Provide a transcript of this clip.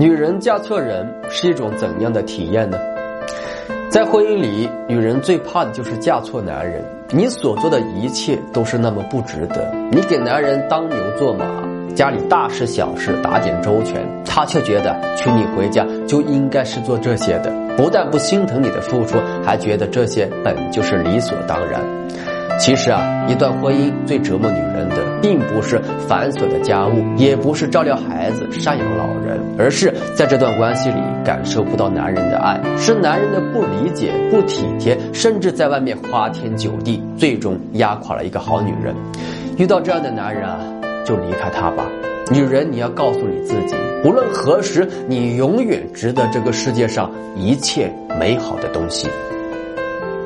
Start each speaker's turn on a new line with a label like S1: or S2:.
S1: 女人嫁错人是一种怎样的体验呢？在婚姻里，女人最怕的就是嫁错男人。你所做的一切都是那么不值得。你给男人当牛做马，家里大事小事打点周全，他却觉得娶你回家就应该是做这些的，不但不心疼你的付出，还觉得这些本就是理所当然。其实啊，一段婚姻最折磨女人的，并不是繁琐的家务，也不是照料孩子、赡养老人，而是在这段关系里感受不到男人的爱，是男人的不理解、不体贴，甚至在外面花天酒地，最终压垮了一个好女人。遇到这样的男人啊，就离开他吧。女人，你要告诉你自己，无论何时，你永远值得这个世界上一切美好的东西。